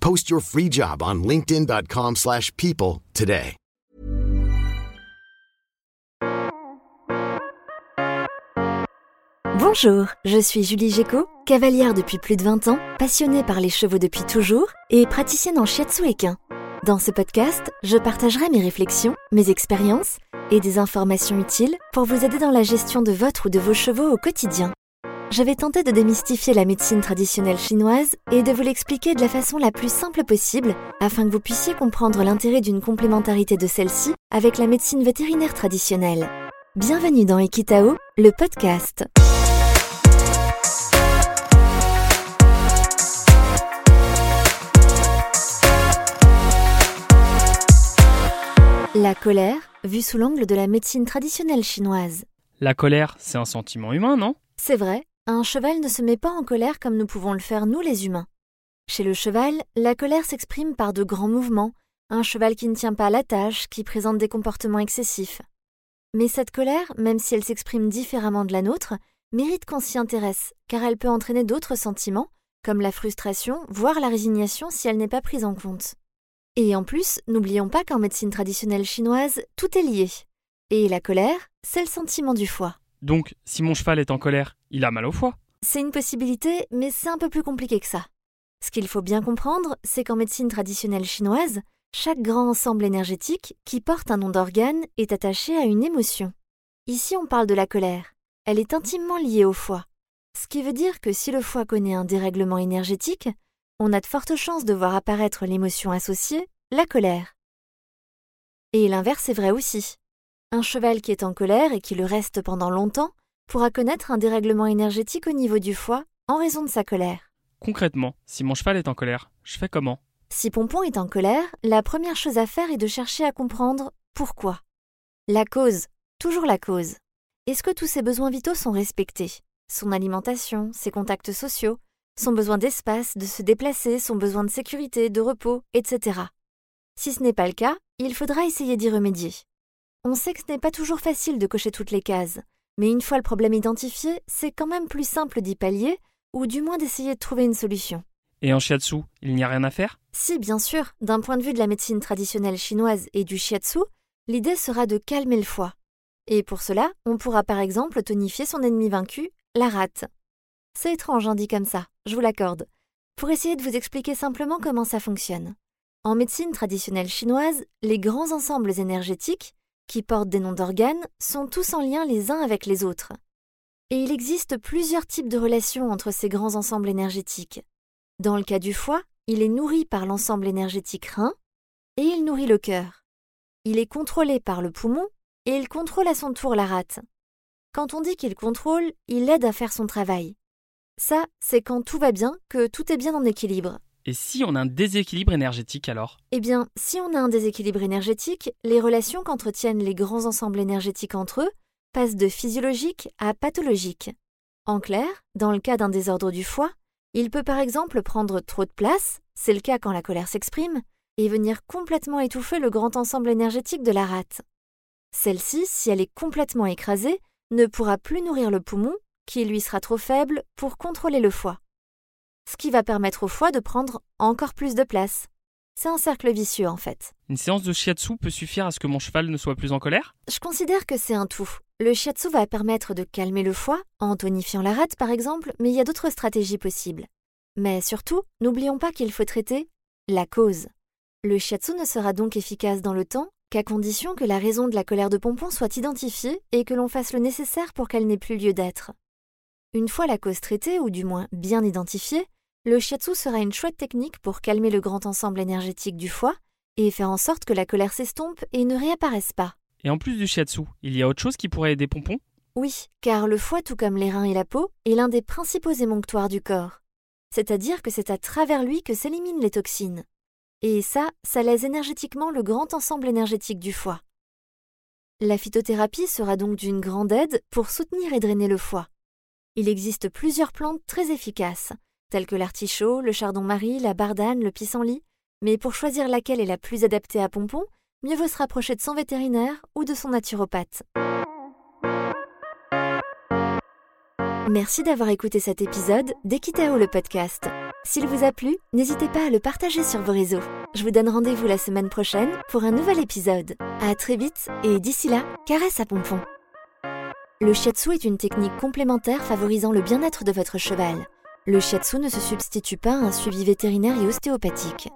Post your free job on linkedin.com/people slash people today. Bonjour, je suis Julie Géco, cavalière depuis plus de 20 ans, passionnée par les chevaux depuis toujours et praticienne en shiatsu. Dans ce podcast, je partagerai mes réflexions, mes expériences et des informations utiles pour vous aider dans la gestion de votre ou de vos chevaux au quotidien. Je vais tenter de démystifier la médecine traditionnelle chinoise et de vous l'expliquer de la façon la plus simple possible afin que vous puissiez comprendre l'intérêt d'une complémentarité de celle-ci avec la médecine vétérinaire traditionnelle. Bienvenue dans Equitao, le podcast. La colère, vue sous l'angle de la médecine traditionnelle chinoise. La colère, c'est un sentiment humain, non? C'est vrai, un cheval ne se met pas en colère comme nous pouvons le faire nous les humains. Chez le cheval, la colère s'exprime par de grands mouvements, un cheval qui ne tient pas à la tâche, qui présente des comportements excessifs. Mais cette colère, même si elle s'exprime différemment de la nôtre, mérite qu'on s'y intéresse, car elle peut entraîner d'autres sentiments, comme la frustration, voire la résignation si elle n'est pas prise en compte. Et en plus, n'oublions pas qu'en médecine traditionnelle chinoise, tout est lié. Et la colère, c'est le sentiment du foie. Donc, si mon cheval est en colère, il a mal au foie. C'est une possibilité, mais c'est un peu plus compliqué que ça. Ce qu'il faut bien comprendre, c'est qu'en médecine traditionnelle chinoise, chaque grand ensemble énergétique qui porte un nom d'organe est attaché à une émotion. Ici, on parle de la colère. Elle est intimement liée au foie. Ce qui veut dire que si le foie connaît un dérèglement énergétique, on a de fortes chances de voir apparaître l'émotion associée, la colère. Et l'inverse est vrai aussi. Un cheval qui est en colère et qui le reste pendant longtemps pourra connaître un dérèglement énergétique au niveau du foie en raison de sa colère. Concrètement, si mon cheval est en colère, je fais comment? Si Pompon est en colère, la première chose à faire est de chercher à comprendre pourquoi. La cause, toujours la cause. Est-ce que tous ses besoins vitaux sont respectés? Son alimentation, ses contacts sociaux, son besoin d'espace, de se déplacer, son besoin de sécurité, de repos, etc. Si ce n'est pas le cas, il faudra essayer d'y remédier. On sait que ce n'est pas toujours facile de cocher toutes les cases, mais une fois le problème identifié, c'est quand même plus simple d'y pallier, ou du moins d'essayer de trouver une solution. Et en shiatsu, il n'y a rien à faire? Si, bien sûr, d'un point de vue de la médecine traditionnelle chinoise et du shiatsu, l'idée sera de calmer le foie. Et pour cela, on pourra par exemple tonifier son ennemi vaincu, la rate. C'est étrange, en dit comme ça, je vous l'accorde. Pour essayer de vous expliquer simplement comment ça fonctionne. En médecine traditionnelle chinoise, les grands ensembles énergétiques, qui portent des noms d'organes, sont tous en lien les uns avec les autres. Et il existe plusieurs types de relations entre ces grands ensembles énergétiques. Dans le cas du foie, il est nourri par l'ensemble énergétique rein et il nourrit le cœur. Il est contrôlé par le poumon et il contrôle à son tour la rate. Quand on dit qu'il contrôle, il aide à faire son travail. Ça, c'est quand tout va bien, que tout est bien en équilibre. Et si on a un déséquilibre énergétique alors? Eh bien, si on a un déséquilibre énergétique, les relations qu'entretiennent les grands ensembles énergétiques entre eux passent de physiologique à pathologique. En clair, dans le cas d'un désordre du foie, il peut par exemple prendre trop de place, c'est le cas quand la colère s'exprime, et venir complètement étouffer le grand ensemble énergétique de la rate. Celle-ci, si elle est complètement écrasée, ne pourra plus nourrir le poumon, qui lui sera trop faible pour contrôler le foie. Ce qui va permettre au foie de prendre encore plus de place. C'est un cercle vicieux en fait. Une séance de shiatsu peut suffire à ce que mon cheval ne soit plus en colère? Je considère que c'est un tout. Le shiatsu va permettre de calmer le foie, en tonifiant la rate par exemple, mais il y a d'autres stratégies possibles. Mais surtout, n'oublions pas qu'il faut traiter la cause. Le shiatsu ne sera donc efficace dans le temps qu'à condition que la raison de la colère de Pompon soit identifiée et que l'on fasse le nécessaire pour qu'elle n'ait plus lieu d'être. Une fois la cause traitée, ou du moins bien identifiée, le shiatsu sera une chouette technique pour calmer le grand ensemble énergétique du foie et faire en sorte que la colère s'estompe et ne réapparaisse pas. Et en plus du shiatsu, il y a autre chose qui pourrait aider Pompon? Oui, car le foie, tout comme les reins et la peau, est l'un des principaux émonctoires du corps. C'est-à-dire que c'est à travers lui que s'éliminent les toxines. Et ça, ça lèse énergétiquement le grand ensemble énergétique du foie. La phytothérapie sera donc d'une grande aide pour soutenir et drainer le foie. Il existe plusieurs plantes très efficaces, telles que l'artichaut, le chardon-marie, la bardane, le pissenlit, mais pour choisir laquelle est la plus adaptée à Pompon, mieux vaut se rapprocher de son vétérinaire ou de son naturopathe. Merci d'avoir écouté cet épisode d'Equitao le podcast. S'il vous a plu, n'hésitez pas à le partager sur vos réseaux. Je vous donne rendez-vous la semaine prochaine pour un nouvel épisode. À très vite et d'ici là, caresse à Pompon. Le shiatsu est une technique complémentaire favorisant le bien-être de votre cheval. Le shiatsu ne se substitue pas à un suivi vétérinaire et ostéopathique.